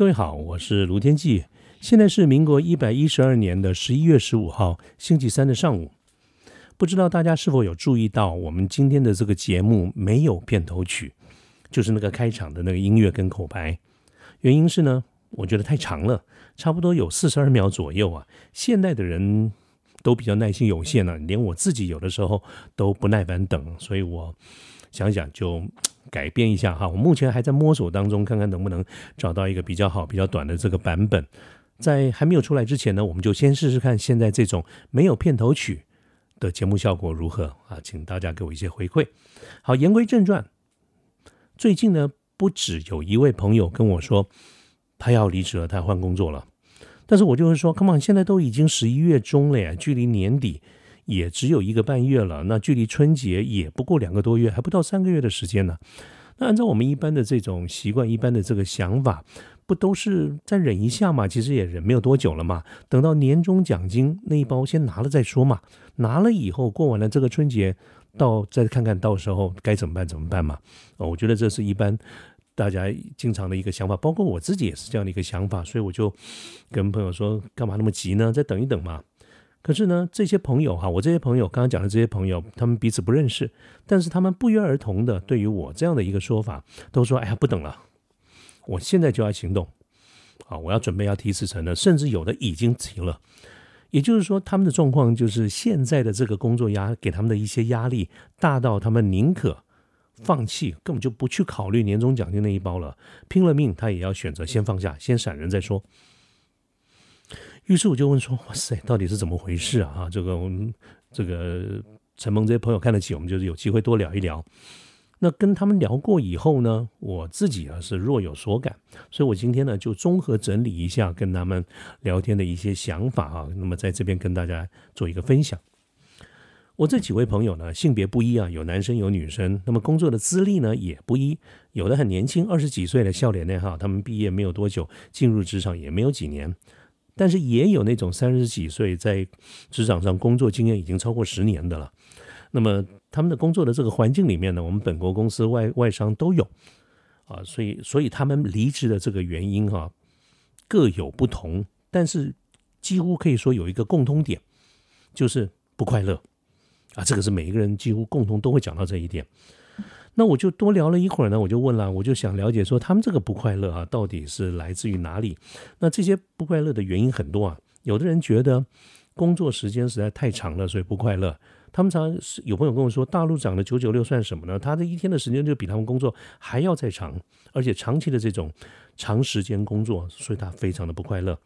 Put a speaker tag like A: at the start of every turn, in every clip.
A: 各位好，我是卢天记。现在是民国一百一十二年的十一月十五号星期三的上午。不知道大家是否有注意到，我们今天的这个节目没有片头曲，就是那个开场的那个音乐跟口白。原因是呢，我觉得太长了，差不多有四十二秒左右啊。现代的人都比较耐心有限了，连我自己有的时候都不耐烦等，所以我想想就。改变一下哈，我目前还在摸索当中，看看能不能找到一个比较好、比较短的这个版本。在还没有出来之前呢，我们就先试试看现在这种没有片头曲的节目效果如何啊？请大家给我一些回馈。好，言归正传，最近呢，不止有一位朋友跟我说他要离职了，他要换工作了。但是我就会说，Come on，现在都已经十一月中了呀，距离年底。也只有一个半月了，那距离春节也不过两个多月，还不到三个月的时间呢。那按照我们一般的这种习惯，一般的这个想法，不都是再忍一下嘛？其实也忍没有多久了嘛。等到年终奖金那一包先拿了再说嘛。拿了以后，过完了这个春节，到再看看到时候该怎么办怎么办嘛。哦，我觉得这是一般大家经常的一个想法，包括我自己也是这样的一个想法，所以我就跟朋友说，干嘛那么急呢？再等一等嘛。可是呢，这些朋友哈，我这些朋友刚刚讲的这些朋友，他们彼此不认识，但是他们不约而同的对于我这样的一个说法，都说：“哎呀，不等了，我现在就要行动，啊，我要准备要提辞呈了，甚至有的已经提了。”也就是说，他们的状况就是现在的这个工作压给他们的一些压力大到他们宁可放弃，根本就不去考虑年终奖金那一包了，拼了命他也要选择先放下，先闪人再说。于是我就问说：“哇塞，到底是怎么回事啊？哈这个我们这个陈蒙这些朋友看得起我们，就是有机会多聊一聊。那跟他们聊过以后呢，我自己啊是若有所感，所以我今天呢就综合整理一下跟他们聊天的一些想法啊。那么在这边跟大家做一个分享。我这几位朋友呢，性别不一啊，有男生有女生。那么工作的资历呢也不一，有的很年轻，二十几岁的笑脸呢哈，他们毕业没有多久，进入职场也没有几年。”但是也有那种三十几岁在职场上工作经验已经超过十年的了，那么他们的工作的这个环境里面呢，我们本国公司、外外商都有。啊，所以所以他们离职的这个原因哈各有不同，但是几乎可以说有一个共通点，就是不快乐。啊，这个是每一个人几乎共同都会讲到这一点。那我就多聊了一会儿呢，我就问了，我就想了解说他们这个不快乐啊，到底是来自于哪里？那这些不快乐的原因很多啊。有的人觉得工作时间实在太长了，所以不快乐。他们常有朋友跟我说，大陆涨的九九六算什么呢？他这一天的时间就比他们工作还要再长，而且长期的这种长时间工作，所以他非常的不快乐。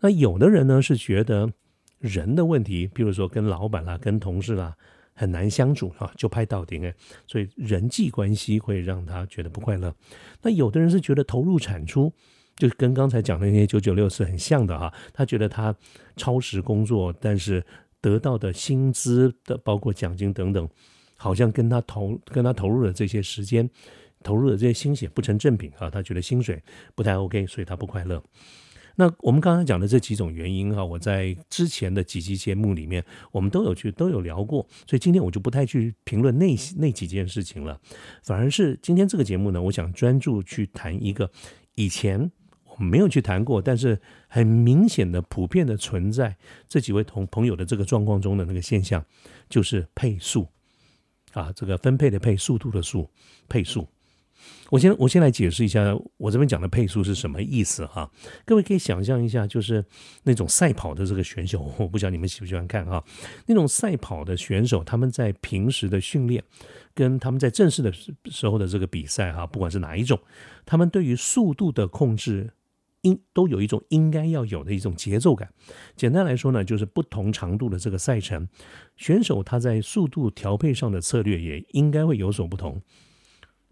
A: 那有的人呢是觉得人的问题，比如说跟老板啦、跟同事啦。很难相处啊，就拍到顶哎，所以人际关系会让他觉得不快乐。那有的人是觉得投入产出，就跟刚才讲的那些九九六是很像的哈。他觉得他超时工作，但是得到的薪资的包括奖金等等，好像跟他投跟他投入的这些时间、投入的这些心血不成正比啊。他觉得薪水不太 OK，所以他不快乐。那我们刚才讲的这几种原因哈，我在之前的几期节目里面，我们都有去都有聊过，所以今天我就不太去评论那那几件事情了，反而是今天这个节目呢，我想专注去谈一个以前我没有去谈过，但是很明显的普遍的存在这几位同朋友的这个状况中的那个现象，就是配速。啊，这个分配的配速度的速配速。我先我先来解释一下，我这边讲的配速是什么意思哈？各位可以想象一下，就是那种赛跑的这个选手，我不知道你们喜不喜欢看哈。那种赛跑的选手，他们在平时的训练，跟他们在正式的时候的这个比赛哈，不管是哪一种，他们对于速度的控制，应都有一种应该要有的一种节奏感。简单来说呢，就是不同长度的这个赛程，选手他在速度调配上的策略也应该会有所不同，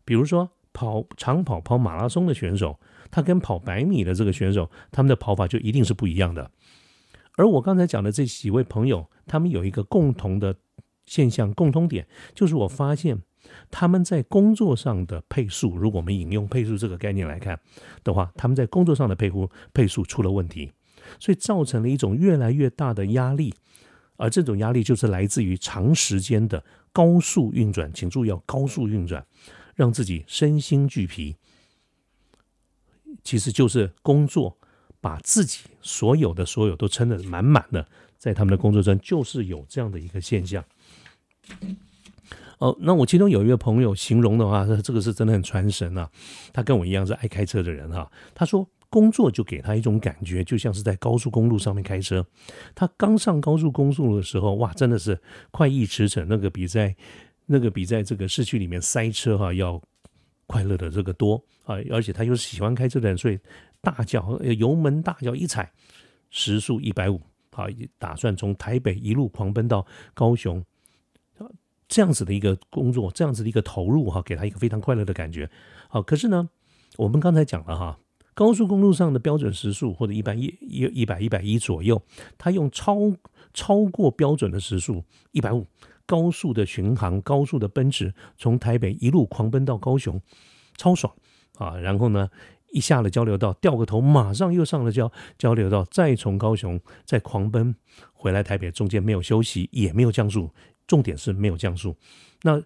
A: 比如说。跑长跑、跑马拉松的选手，他跟跑百米的这个选手，他们的跑法就一定是不一样的。而我刚才讲的这几位朋友，他们有一个共同的现象、共通点，就是我发现他们在工作上的配速，如果我们引用配速这个概念来看的话，他们在工作上的配速配速出了问题，所以造成了一种越来越大的压力，而这种压力就是来自于长时间的高速运转，请注意要高速运转。让自己身心俱疲。其实就是工作把自己所有的所有都撑得满满的，在他们的工作中就是有这样的一个现象。哦，那我其中有一个朋友形容的话，这个是真的很传神啊。他跟我一样是爱开车的人哈。他说工作就给他一种感觉，就像是在高速公路上面开车。他刚上高速公路的时候，哇，真的是快意驰骋，那个比在那个比在这个市区里面塞车哈要快乐的这个多啊。而且他又喜欢开车的人，所以大脚油门大脚一踩，时速一百五啊，打算从台北一路狂奔到高雄。这样子的一个工作，这样子的一个投入哈，给他一个非常快乐的感觉。好，可是呢，我们刚才讲了哈，高速公路上的标准时速或者一般一一一百一百一左右，他用超超过标准的时速一百五，高速的巡航，高速的奔驰，从台北一路狂奔到高雄，超爽啊！然后呢，一下了交流道，掉个头，马上又上了交交流道，再从高雄再狂奔回来台北，中间没有休息，也没有降速。重点是没有降速，那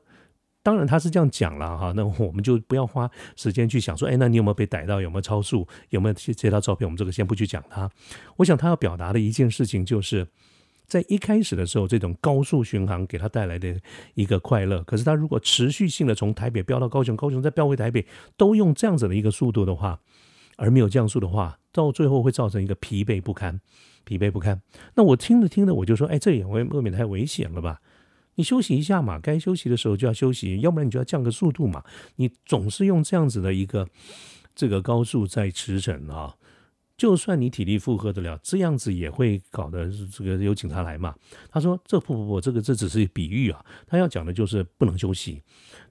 A: 当然他是这样讲了哈，那我们就不要花时间去想说，哎，那你有没有被逮到？有没有超速？有没有接到照片？我们这个先不去讲他。我想他要表达的一件事情，就是在一开始的时候，这种高速巡航给他带来的一个快乐。可是他如果持续性的从台北飙到高雄，高雄再飙回台北，都用这样子的一个速度的话，而没有降速的话，到最后会造成一个疲惫不堪，疲惫不堪。那我听着听着，我就说，哎，这也未未免太危险了吧？你休息一下嘛，该休息的时候就要休息，要不然你就要降个速度嘛。你总是用这样子的一个这个高速在驰骋啊，就算你体力负荷得了，这样子也会搞得这个有警察来嘛。他说：“这不不不，这个这只是比喻啊。他要讲的就是不能休息。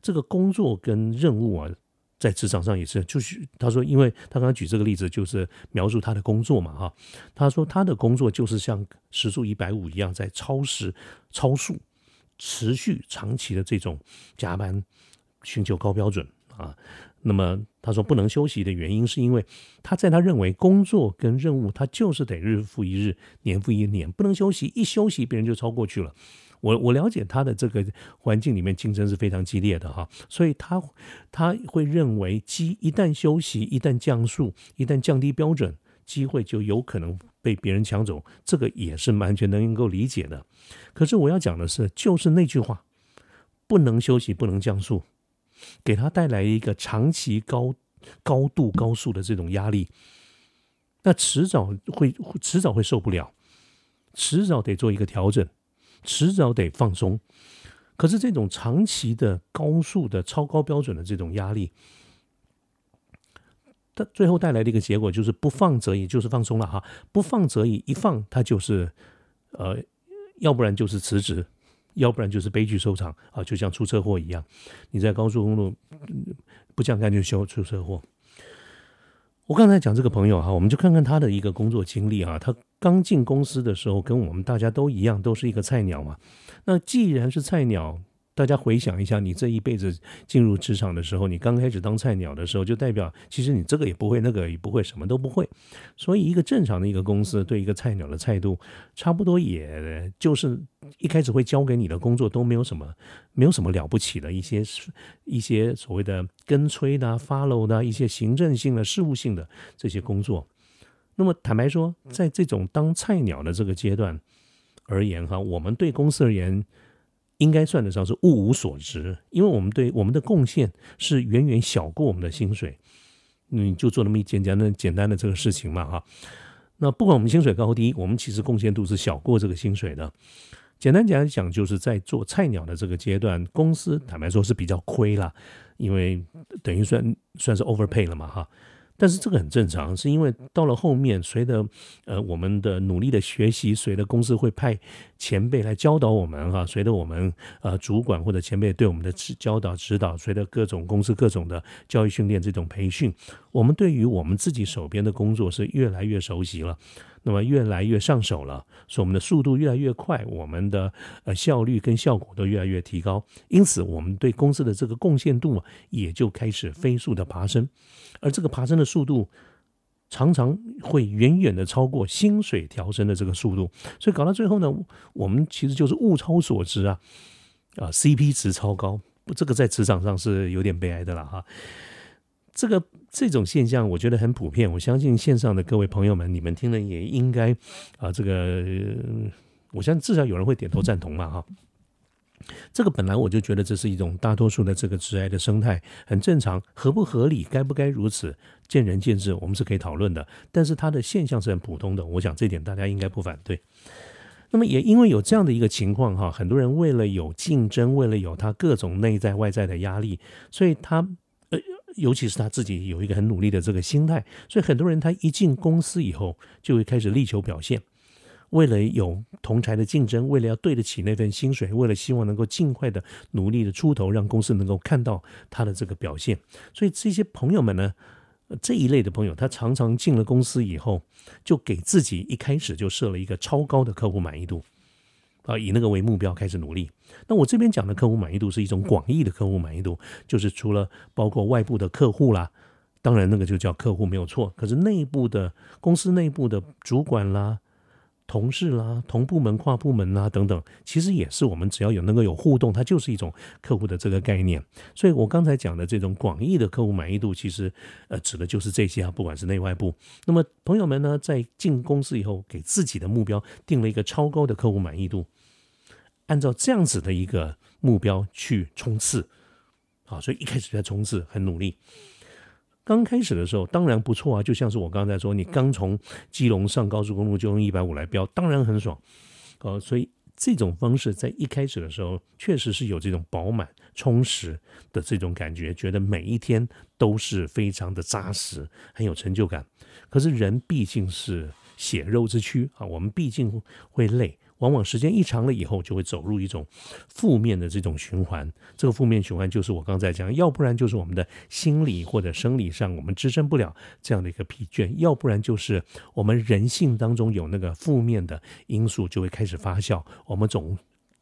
A: 这个工作跟任务啊，在职场上也是，就是他说，因为他刚刚举这个例子，就是描述他的工作嘛哈。他说他的工作就是像时速一百五一样，在超时超速。”持续长期的这种加班，寻求高标准啊，那么他说不能休息的原因，是因为他在他认为工作跟任务，他就是得日复一日，年复一年，不能休息，一休息别人就超过去了。我我了解他的这个环境里面竞争是非常激烈的哈，所以他他会认为，机一旦休息，一旦降速，一旦降低标准。机会就有可能被别人抢走，这个也是完全能够理解的。可是我要讲的是，就是那句话，不能休息，不能降速，给他带来一个长期高高度高速的这种压力，那迟早会迟早会受不了，迟早得做一个调整，迟早得放松。可是这种长期的高速的超高标准的这种压力。它最后带来的一个结果就是不放则已，就是放松了哈。不放则已，一放它就是呃，要不然就是辞职，要不然就是悲剧收场啊，就像出车祸一样。你在高速公路不降干就修出车祸。我刚才讲这个朋友哈，我们就看看他的一个工作经历啊。他刚进公司的时候，跟我们大家都一样，都是一个菜鸟嘛。那既然是菜鸟，大家回想一下，你这一辈子进入职场的时候，你刚开始当菜鸟的时候，就代表其实你这个也不会，那个也不会，什么都不会。所以，一个正常的一个公司对一个菜鸟的态度，差不多也就是一开始会交给你的工作都没有什么，没有什么了不起的一些一些所谓的跟催的、follow 的一些行政性的、事务性的这些工作。那么，坦白说，在这种当菜鸟的这个阶段而言，哈，我们对公司而言。应该算得上是物无所值，因为我们对我们的贡献是远远小过我们的薪水。你就做那么一简单的、简单的这个事情嘛，哈。那不管我们薪水高低，我们其实贡献度是小过这个薪水的。简单讲一讲，就是在做菜鸟的这个阶段，公司坦白说是比较亏了，因为等于算算是 overpay 了嘛，哈。但是这个很正常，是因为到了后面，随着呃我们的努力的学习，随着公司会派前辈来教导我们哈，随着我们呃主管或者前辈对我们的指教导指导，随着各种公司各种的教育训练这种培训，我们对于我们自己手边的工作是越来越熟悉了。那么越来越上手了，所以我们的速度越来越快，我们的呃效率跟效果都越来越提高，因此我们对公司的这个贡献度啊也就开始飞速的爬升，而这个爬升的速度常常会远远的超过薪水调升的这个速度，所以搞到最后呢，我们其实就是物超所值啊，啊 CP 值超高，这个在职场上是有点悲哀的了哈。这个这种现象，我觉得很普遍。我相信线上的各位朋友们，你们听了也应该啊，这个我相信至少有人会点头赞同嘛，哈。这个本来我就觉得这是一种大多数的这个致癌的生态，很正常，合不合理，该不该如此，见仁见智，我们是可以讨论的。但是它的现象是很普通的，我想这点大家应该不反对。那么也因为有这样的一个情况哈，很多人为了有竞争，为了有他各种内在外在的压力，所以他，尤其是他自己有一个很努力的这个心态，所以很多人他一进公司以后就会开始力求表现。为了有同台的竞争，为了要对得起那份薪水，为了希望能够尽快的努力的出头，让公司能够看到他的这个表现，所以这些朋友们呢，这一类的朋友，他常常进了公司以后，就给自己一开始就设了一个超高的客户满意度，啊，以那个为目标开始努力。那我这边讲的客户满意度是一种广义的客户满意度，就是除了包括外部的客户啦，当然那个就叫客户没有错，可是内部的公司内部的主管啦。同事啦，同部门、跨部门啦等等，其实也是我们只要有能够有互动，它就是一种客户的这个概念。所以我刚才讲的这种广义的客户满意度，其实呃指的就是这些啊，不管是内外部。那么朋友们呢，在进公司以后，给自己的目标定了一个超高的客户满意度，按照这样子的一个目标去冲刺，啊，所以一开始在冲刺，很努力。刚开始的时候当然不错啊，就像是我刚才说，你刚从基隆上高速公路就用一百五来标，当然很爽，呃，所以这种方式在一开始的时候确实是有这种饱满充实的这种感觉，觉得每一天都是非常的扎实，很有成就感。可是人毕竟是血肉之躯啊，我们毕竟会累。往往时间一长了以后，就会走入一种负面的这种循环。这个负面循环就是我刚才讲，要不然就是我们的心理或者生理上我们支撑不了这样的一个疲倦，要不然就是我们人性当中有那个负面的因素就会开始发酵。我们总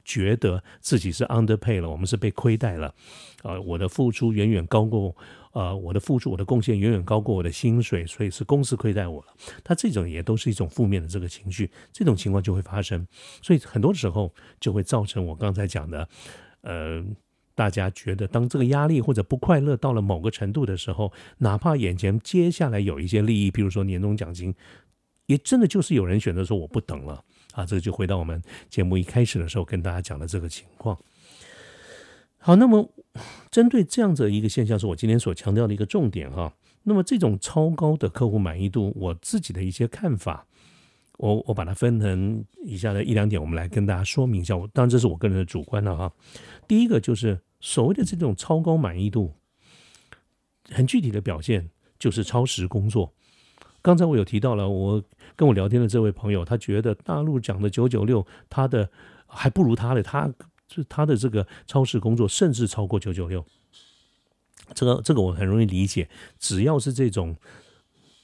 A: 觉得自己是 underpay 了，我们是被亏待了。啊，我的付出远远高过。呃，我的付出，我的贡献远远高过我的薪水，所以是公司亏待我了。他这种也都是一种负面的这个情绪，这种情况就会发生，所以很多时候就会造成我刚才讲的，呃，大家觉得当这个压力或者不快乐到了某个程度的时候，哪怕眼前接下来有一些利益，比如说年终奖金，也真的就是有人选择说我不等了啊。这个就回到我们节目一开始的时候跟大家讲的这个情况。好，那么针对这样子的一个现象，是我今天所强调的一个重点哈。那么这种超高的客户满意度，我自己的一些看法，我我把它分成以下的一两点，我们来跟大家说明一下。我当然这是我个人的主观了哈。第一个就是所谓的这种超高满意度，很具体的表现就是超时工作。刚才我有提到了，我跟我聊天的这位朋友，他觉得大陆讲的九九六，他的还不如他的他。是他的这个超时工作，甚至超过九九六，这个这个我很容易理解。只要是这种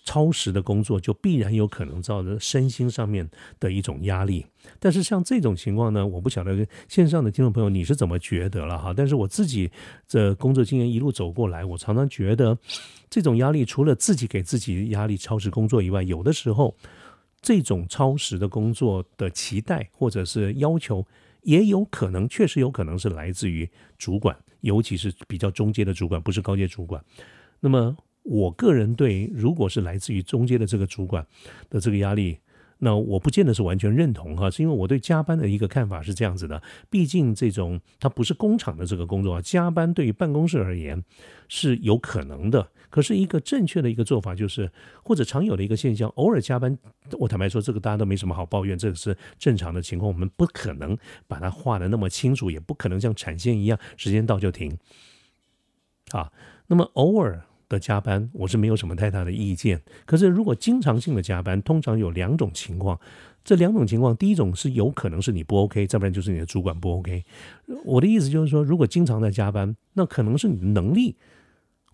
A: 超时的工作，就必然有可能造成身心上面的一种压力。但是像这种情况呢，我不晓得线上的听众朋友你是怎么觉得了哈？但是我自己的工作经验一路走过来，我常常觉得这种压力，除了自己给自己压力超时工作以外，有的时候这种超时的工作的期待或者是要求。也有可能，确实有可能是来自于主管，尤其是比较中阶的主管，不是高阶主管。那么，我个人对，如果是来自于中阶的这个主管的这个压力。那我不见得是完全认同哈，是因为我对加班的一个看法是这样子的，毕竟这种它不是工厂的这个工作啊，加班对于办公室而言是有可能的。可是一个正确的一个做法就是，或者常有的一个现象，偶尔加班，我坦白说，这个大家都没什么好抱怨，这个是正常的情况。我们不可能把它画的那么清楚，也不可能像产线一样，时间到就停。啊，那么偶尔。的加班，我是没有什么太大的意见。可是，如果经常性的加班，通常有两种情况。这两种情况，第一种是有可能是你不 OK，再不然就是你的主管不 OK。我的意思就是说，如果经常在加班，那可能是你的能力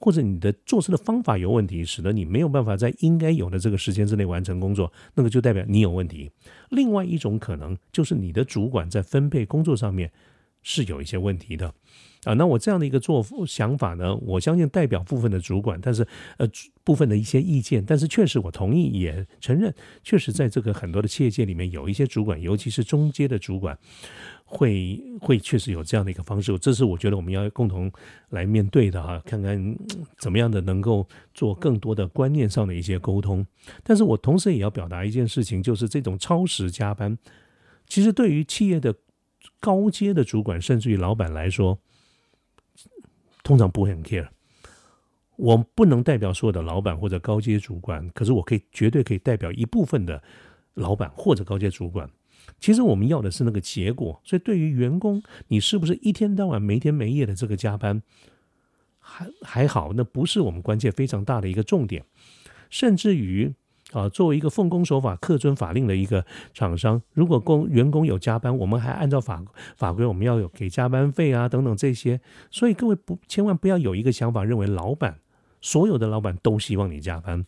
A: 或者你的做事的方法有问题，使得你没有办法在应该有的这个时间之内完成工作，那个就代表你有问题。另外一种可能就是你的主管在分配工作上面是有一些问题的。啊，那我这样的一个做想法呢，我相信代表部分的主管，但是呃部分的一些意见，但是确实我同意也承认，确实在这个很多的企业界里面，有一些主管，尤其是中阶的主管，会会确实有这样的一个方式，这是我觉得我们要共同来面对的哈，看看怎么样的能够做更多的观念上的一些沟通。但是我同时也要表达一件事情，就是这种超时加班，其实对于企业的高阶的主管，甚至于老板来说。通常不会很 care，我不能代表所有的老板或者高阶主管，可是我可以绝对可以代表一部分的老板或者高阶主管。其实我们要的是那个结果，所以对于员工，你是不是一天到晚没天没夜的这个加班，还还好，那不是我们关键非常大的一个重点，甚至于。啊，作为一个奉公守法、恪遵法令的一个厂商，如果工员工有加班，我们还按照法法规，我们要有给加班费啊等等这些。所以各位不千万不要有一个想法，认为老板所有的老板都希望你加班。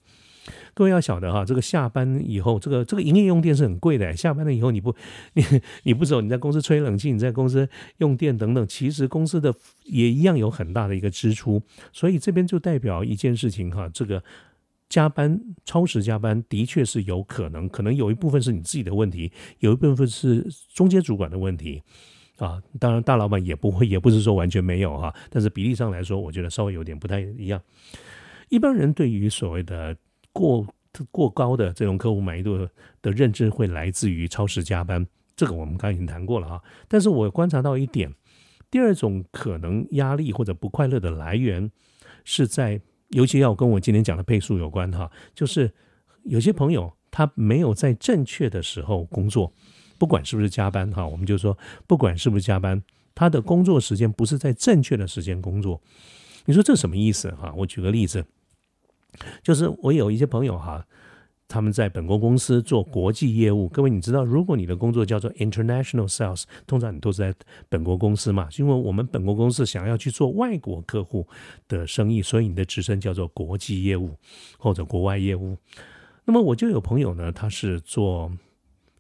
A: 各位要晓得哈，这个下班以后，这个这个营业用电是很贵的。下班了以后，你不你你不走，你在公司吹冷气，你在公司用电等等，其实公司的也一样有很大的一个支出。所以这边就代表一件事情哈，这个。加班、超时加班的确是有可能，可能有一部分是你自己的问题，有一部分是中间主管的问题啊。当然，大老板也不会，也不是说完全没有哈。但是比例上来说，我觉得稍微有点不太一样。一般人对于所谓的过过高的这种客户满意度的认知，会来自于超时加班。这个我们刚刚已经谈过了啊。但是我观察到一点，第二种可能压力或者不快乐的来源是在。尤其要跟我今天讲的倍速有关哈，就是有些朋友他没有在正确的时候工作，不管是不是加班哈，我们就说不管是不是加班，他的工作时间不是在正确的时间工作。你说这什么意思哈？我举个例子，就是我有一些朋友哈。他们在本国公司做国际业务，各位你知道，如果你的工作叫做 international sales，通常你都是在本国公司嘛，因为我们本国公司想要去做外国客户的生意，所以你的职称叫做国际业务或者国外业务。那么我就有朋友呢，他是做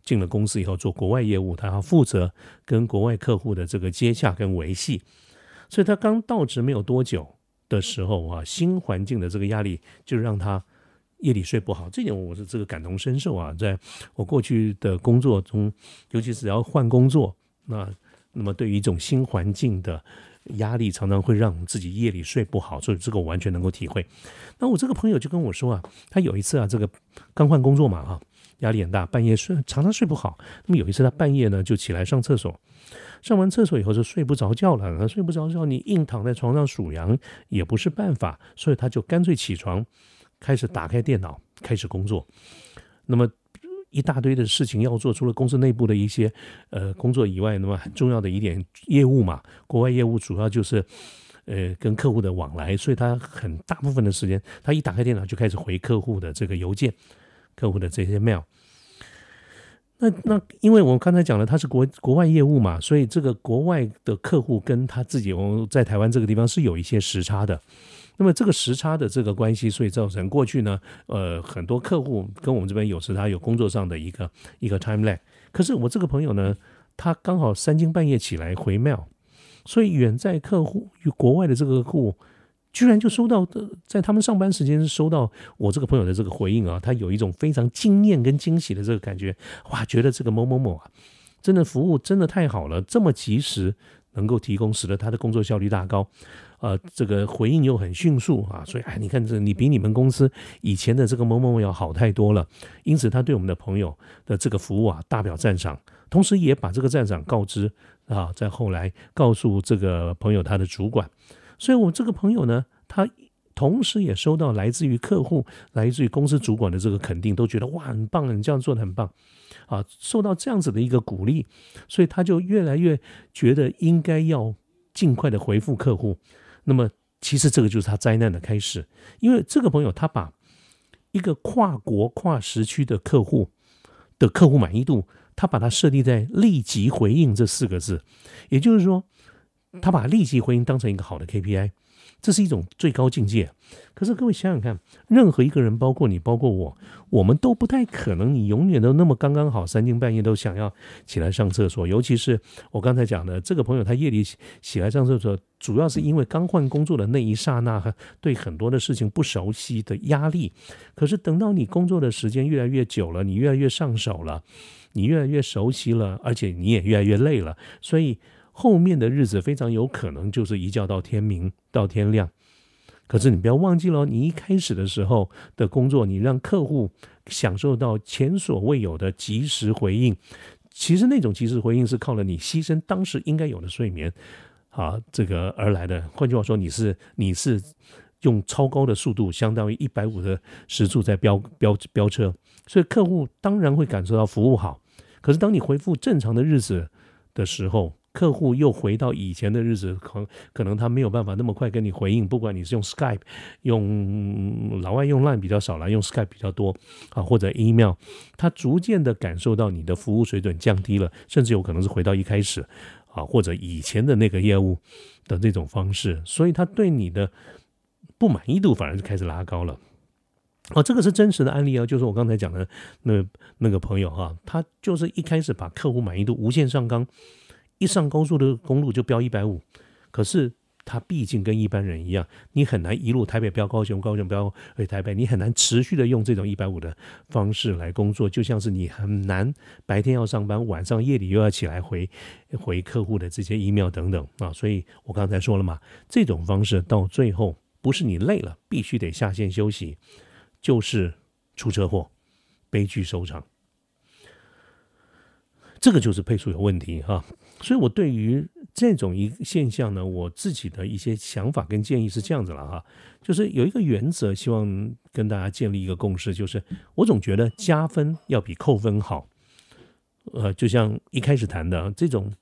A: 进了公司以后做国外业务，他要负责跟国外客户的这个接洽跟维系，所以他刚到职没有多久的时候啊，新环境的这个压力就让他。夜里睡不好，这点我是这个感同身受啊。在我过去的工作中，尤其是要换工作，那那么对于一种新环境的压力，常常会让自己夜里睡不好，所以这个我完全能够体会。那我这个朋友就跟我说啊，他有一次啊，这个刚换工作嘛，哈，压力很大，半夜睡常常睡不好。那么有一次他半夜呢就起来上厕所，上完厕所以后就睡不着觉了。那睡不着觉，你硬躺在床上数羊也不是办法，所以他就干脆起床。开始打开电脑，开始工作。那么一大堆的事情要做，除了公司内部的一些呃工作以外，那么很重要的一点业务嘛，国外业务主要就是呃跟客户的往来，所以他很大部分的时间，他一打开电脑就开始回客户的这个邮件，客户的这些 mail。那那因为我刚才讲了，他是国国外业务嘛，所以这个国外的客户跟他自己我在台湾这个地方是有一些时差的。那么这个时差的这个关系，所以造成过去呢，呃，很多客户跟我们这边有时他有工作上的一个一个 time lag。可是我这个朋友呢，他刚好三更半夜起来回 mail，所以远在客户与国外的这个客户，居然就收到的，在他们上班时间收到我这个朋友的这个回应啊，他有一种非常惊艳跟惊喜的这个感觉，哇，觉得这个某某某啊，真的服务真的太好了，这么及时能够提供，使得他的工作效率大高。呃，这个回应又很迅速啊，所以哎，你看这你比你们公司以前的这个某某某要好太多了。因此，他对我们的朋友的这个服务啊，大表赞赏，同时也把这个赞赏告知啊，在后来告诉这个朋友他的主管。所以，我这个朋友呢，他同时也收到来自于客户、来自于公司主管的这个肯定，都觉得哇，很棒，你这样做的很棒啊，受到这样子的一个鼓励，所以他就越来越觉得应该要尽快的回复客户。那么，其实这个就是他灾难的开始，因为这个朋友他把一个跨国跨时区的客户的客户满意度，他把它设立在立即回应这四个字，也就是说，他把立即回应当成一个好的 KPI，这是一种最高境界。可是各位想想看，任何一个人，包括你，包括我，我们都不太可能，你永远都那么刚刚好，三更半夜都想要起来上厕所。尤其是我刚才讲的这个朋友，他夜里起来上厕所，主要是因为刚换工作的那一刹那，对很多的事情不熟悉的压力。可是等到你工作的时间越来越久了，你越来越上手了，你越来越熟悉了，而且你也越来越累了，所以后面的日子非常有可能就是一觉到天明，到天亮。可是你不要忘记了，你一开始的时候的工作，你让客户享受到前所未有的及时回应。其实那种及时回应是靠了你牺牲当时应该有的睡眠啊，这个而来的。换句话说，你是你是用超高的速度，相当于一百五的时速在飙飙飙车，所以客户当然会感受到服务好。可是当你恢复正常的日子的时候，客户又回到以前的日子，可可能他没有办法那么快跟你回应。不管你是用 Skype，用老外用 Line 比较少了，用 Skype 比较多啊，或者 email，他逐渐的感受到你的服务水准降低了，甚至有可能是回到一开始啊，或者以前的那个业务的这种方式，所以他对你的不满意度反而就开始拉高了。哦，这个是真实的案例啊，就是我刚才讲的那那个朋友哈，他就是一开始把客户满意度无限上纲。一上高速的公路就飙一百五，可是他毕竟跟一般人一样，你很难一路台北飙高雄，高雄飙回台北，你很难持续的用这种一百五的方式来工作，就像是你很难白天要上班，晚上夜里又要起来回回客户的这些 email 等等啊，所以我刚才说了嘛，这种方式到最后不是你累了必须得下线休息，就是出车祸，悲剧收场。这个就是配速有问题哈，所以我对于这种一现象呢，我自己的一些想法跟建议是这样子了哈，就是有一个原则，希望跟大家建立一个共识，就是我总觉得加分要比扣分好。呃，就像一开始谈的这种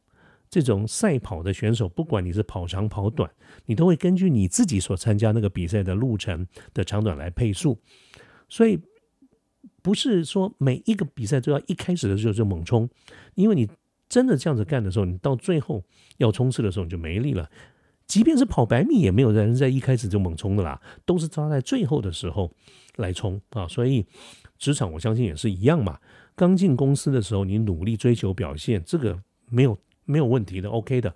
A: 这种赛跑的选手，不管你是跑长跑短，你都会根据你自己所参加那个比赛的路程的长短来配速，所以。不是说每一个比赛都要一开始的时候就猛冲，因为你真的这样子干的时候，你到最后要冲刺的时候你就没力了。即便是跑百米，也没有人在一开始就猛冲的啦，都是抓在最后的时候来冲啊。所以职场我相信也是一样嘛。刚进公司的时候，你努力追求表现，这个没有没有问题的，OK 的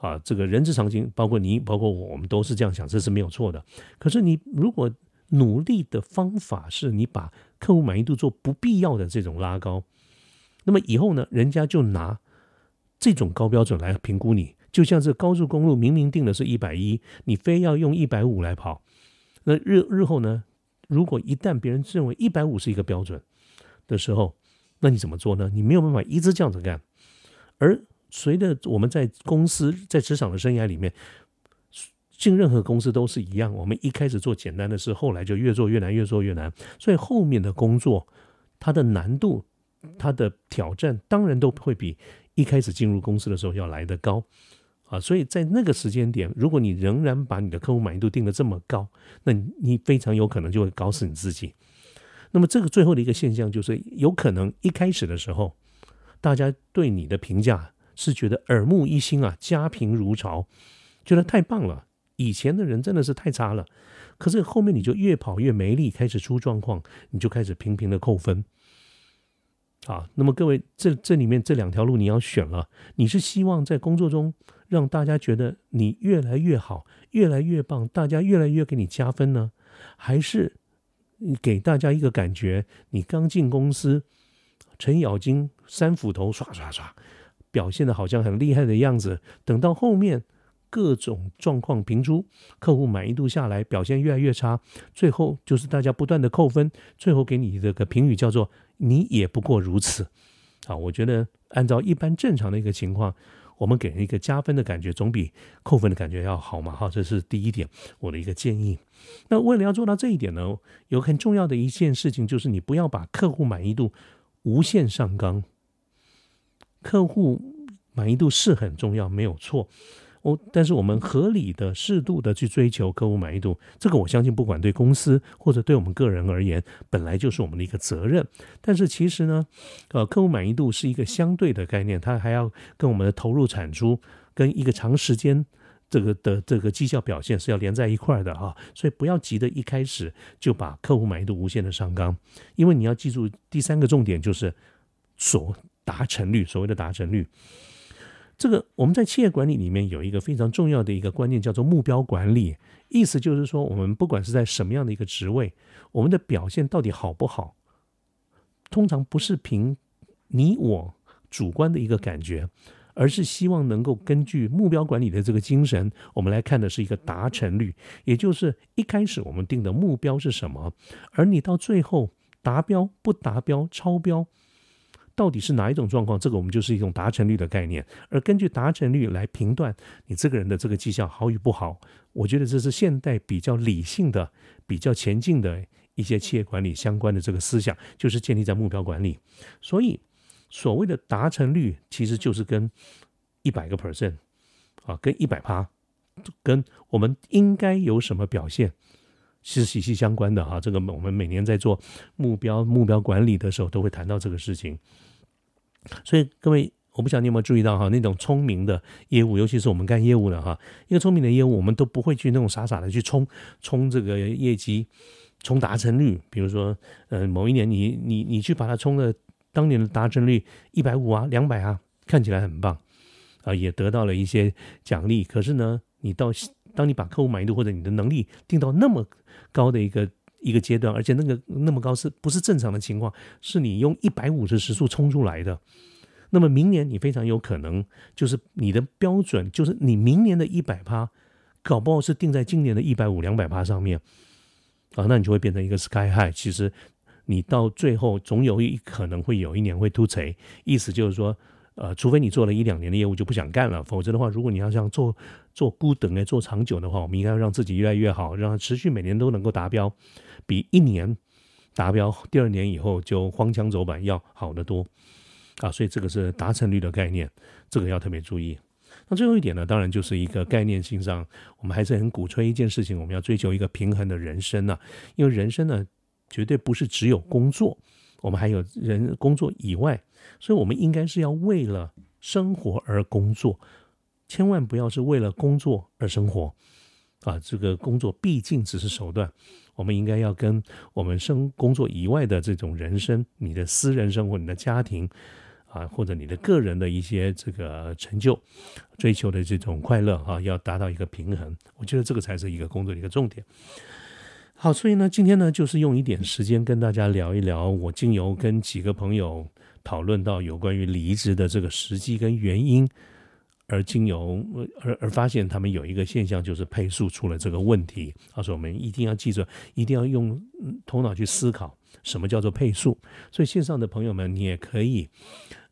A: 啊。这个人之常情，包括你，包括我，我们都是这样想，这是没有错的。可是你如果努力的方法是你把客户满意度做不必要的这种拉高，那么以后呢，人家就拿这种高标准来评估你。就像是高速公路明明定的是一百一，你非要用一百五来跑，那日日后呢，如果一旦别人认为一百五是一个标准的时候，那你怎么做呢？你没有办法一直这样子干。而随着我们在公司在职场的生涯里面。进任何公司都是一样，我们一开始做简单的事，后来就越做越难，越做越难。所以后面的工作，它的难度、它的挑战，当然都会比一开始进入公司的时候要来得高啊。所以在那个时间点，如果你仍然把你的客户满意度定得这么高，那你非常有可能就会搞死你自己。那么这个最后的一个现象就是，有可能一开始的时候，大家对你的评价是觉得耳目一新啊，家贫如潮，觉得太棒了。以前的人真的是太差了，可是后面你就越跑越没力，开始出状况，你就开始频频的扣分。啊，那么各位，这这里面这两条路你要选了，你是希望在工作中让大家觉得你越来越好，越来越棒，大家越来越给你加分呢，还是给大家一个感觉，你刚进公司，程咬金三斧头刷刷刷，表现的好像很厉害的样子，等到后面。各种状况评出，客户满意度下来，表现越来越差，最后就是大家不断的扣分，最后给你这个评语叫做“你也不过如此”。啊，我觉得按照一般正常的一个情况，我们给人一个加分的感觉，总比扣分的感觉要好嘛。哈，这是第一点，我的一个建议。那为了要做到这一点呢，有很重要的一件事情就是，你不要把客户满意度无限上纲。客户满意度是很重要，没有错。哦，但是我们合理的、适度的去追求客户满意度，这个我相信，不管对公司或者对我们个人而言，本来就是我们的一个责任。但是其实呢，呃，客户满意度是一个相对的概念，它还要跟我们的投入产出、跟一个长时间这个的这个绩效表现是要连在一块儿的哈，所以不要急着一开始就把客户满意度无限的上纲，因为你要记住第三个重点就是所达成率，所谓的达成率。这个我们在企业管理里面有一个非常重要的一个观念，叫做目标管理。意思就是说，我们不管是在什么样的一个职位，我们的表现到底好不好，通常不是凭你我主观的一个感觉，而是希望能够根据目标管理的这个精神，我们来看的是一个达成率，也就是一开始我们定的目标是什么，而你到最后达标不达标、超标。到底是哪一种状况？这个我们就是一种达成率的概念，而根据达成率来评断你这个人的这个绩效好与不好。我觉得这是现代比较理性的、比较前进的一些企业管理相关的这个思想，就是建立在目标管理。所以，所谓的达成率其实就是跟一百个 percent 啊，跟一百趴，跟我们应该有什么表现。是息息相关的哈，这个我们每年在做目标目标管理的时候，都会谈到这个事情。所以各位，我不晓得你有没有注意到哈，那种聪明的业务，尤其是我们干业务的哈，一个聪明的业务，我们都不会去那种傻傻的去冲冲这个业绩，冲达成率。比如说，呃，某一年你你你去把它冲的当年的达成率一百五啊、两百啊，看起来很棒啊，也得到了一些奖励。可是呢，你到当你把客户满意度或者你的能力定到那么高的一个一个阶段，而且那个那么高是不是正常的情况？是你用一百五十时速冲出来的。那么明年你非常有可能就是你的标准，就是你明年的一百趴，搞不好是定在今年的一百五两百趴上面啊，那你就会变成一个 sky high。其实你到最后总有一可能会有一年会突锤，意思就是说。呃，除非你做了一两年的业务就不想干了，否则的话，如果你要像做做孤等哎，做长久的话，我们应该要让自己越来越好，让它持续每年都能够达标，比一年达标第二年以后就荒腔走板要好得多啊！所以这个是达成率的概念，这个要特别注意。那最后一点呢，当然就是一个概念性上，我们还是很鼓吹一件事情，我们要追求一个平衡的人生啊，因为人生呢，绝对不是只有工作。我们还有人工作以外，所以我们应该是要为了生活而工作，千万不要是为了工作而生活啊！这个工作毕竟只是手段，我们应该要跟我们生工作以外的这种人生，你的私人生活、你的家庭啊，或者你的个人的一些这个成就、追求的这种快乐啊，要达到一个平衡。我觉得这个才是一个工作的一个重点。好，所以呢，今天呢，就是用一点时间跟大家聊一聊，我经由跟几个朋友讨论到有关于离职的这个时机跟原因，而经由而而发现他们有一个现象，就是配速出了这个问题。他说我们一定要记住，一定要用头脑去思考什么叫做配速。所以线上的朋友们，你也可以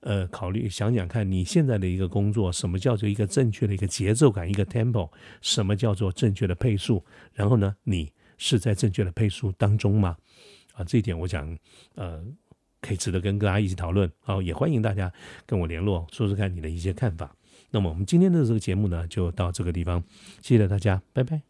A: 呃考虑想想看你现在的一个工作，什么叫做一个正确的一个节奏感，一个 tempo，什么叫做正确的配速，然后呢，你。是在正确的配速当中吗？啊，这一点我想，呃，可以值得跟大家一起讨论。好，也欢迎大家跟我联络，说说看你的一些看法。那么我们今天的这个节目呢，就到这个地方，谢谢大家，拜拜。